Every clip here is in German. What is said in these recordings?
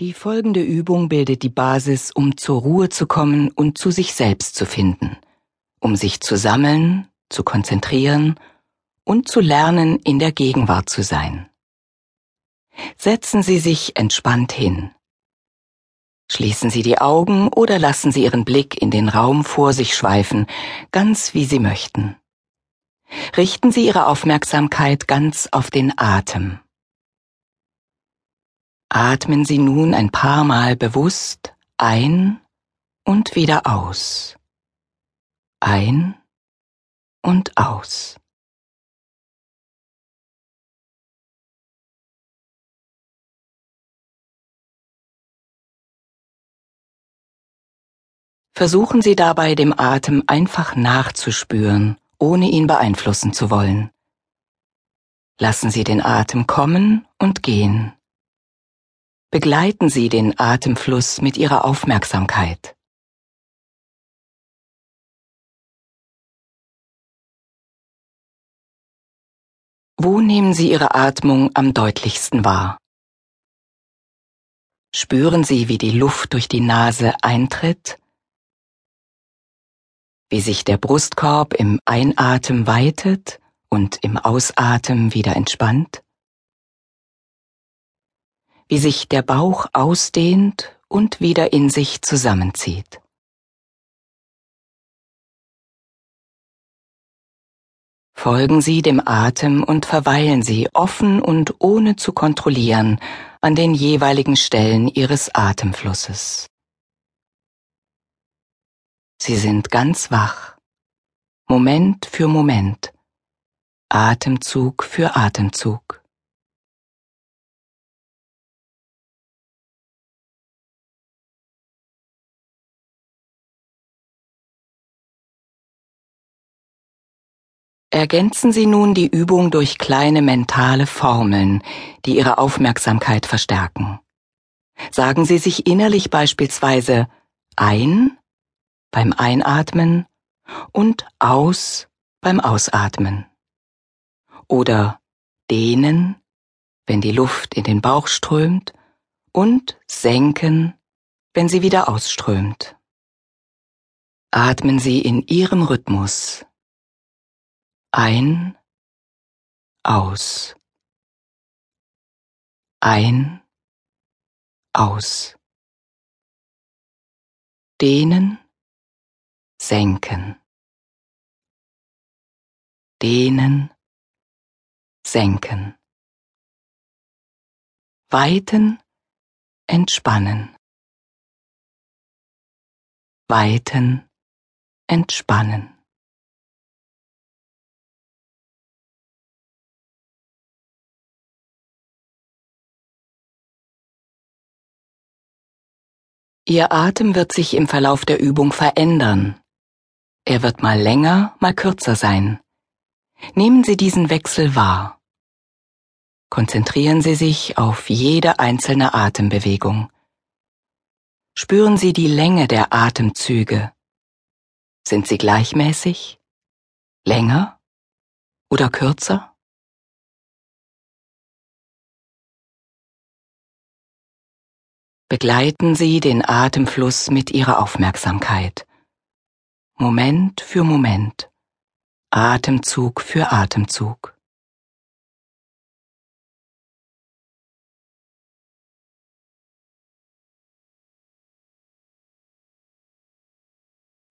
Die folgende Übung bildet die Basis, um zur Ruhe zu kommen und zu sich selbst zu finden, um sich zu sammeln, zu konzentrieren und zu lernen, in der Gegenwart zu sein. Setzen Sie sich entspannt hin. Schließen Sie die Augen oder lassen Sie Ihren Blick in den Raum vor sich schweifen, ganz wie Sie möchten. Richten Sie Ihre Aufmerksamkeit ganz auf den Atem. Atmen Sie nun ein paar Mal bewusst ein und wieder aus. Ein und aus. Versuchen Sie dabei dem Atem einfach nachzuspüren, ohne ihn beeinflussen zu wollen. Lassen Sie den Atem kommen und gehen. Begleiten Sie den Atemfluss mit Ihrer Aufmerksamkeit. Wo nehmen Sie Ihre Atmung am deutlichsten wahr? Spüren Sie, wie die Luft durch die Nase eintritt, wie sich der Brustkorb im Einatmen weitet und im Ausatmen wieder entspannt? Wie sich der Bauch ausdehnt und wieder in sich zusammenzieht. Folgen Sie dem Atem und verweilen Sie offen und ohne zu kontrollieren an den jeweiligen Stellen Ihres Atemflusses. Sie sind ganz wach, Moment für Moment, Atemzug für Atemzug. Ergänzen Sie nun die Übung durch kleine mentale Formeln, die Ihre Aufmerksamkeit verstärken. Sagen Sie sich innerlich beispielsweise ein beim Einatmen und aus beim Ausatmen. Oder dehnen, wenn die Luft in den Bauch strömt, und senken, wenn sie wieder ausströmt. Atmen Sie in Ihrem Rhythmus ein, aus. Ein, aus. Dehnen, senken. Dehnen, senken. Weiten, entspannen. Weiten, entspannen. Ihr Atem wird sich im Verlauf der Übung verändern. Er wird mal länger, mal kürzer sein. Nehmen Sie diesen Wechsel wahr. Konzentrieren Sie sich auf jede einzelne Atembewegung. Spüren Sie die Länge der Atemzüge. Sind sie gleichmäßig? Länger oder kürzer? Begleiten Sie den Atemfluss mit Ihrer Aufmerksamkeit. Moment für Moment, Atemzug für Atemzug.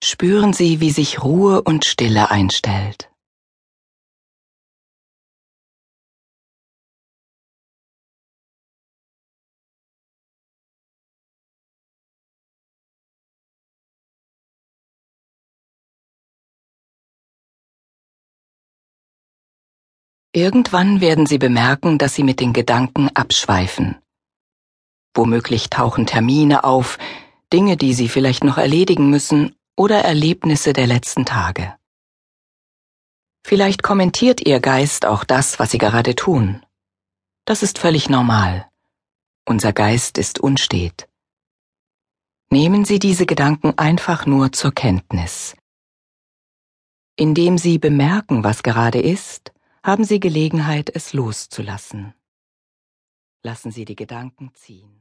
Spüren Sie, wie sich Ruhe und Stille einstellt. Irgendwann werden Sie bemerken, dass Sie mit den Gedanken abschweifen. Womöglich tauchen Termine auf, Dinge, die Sie vielleicht noch erledigen müssen oder Erlebnisse der letzten Tage. Vielleicht kommentiert Ihr Geist auch das, was Sie gerade tun. Das ist völlig normal. Unser Geist ist unstet. Nehmen Sie diese Gedanken einfach nur zur Kenntnis. Indem Sie bemerken, was gerade ist, haben Sie Gelegenheit, es loszulassen. Lassen Sie die Gedanken ziehen.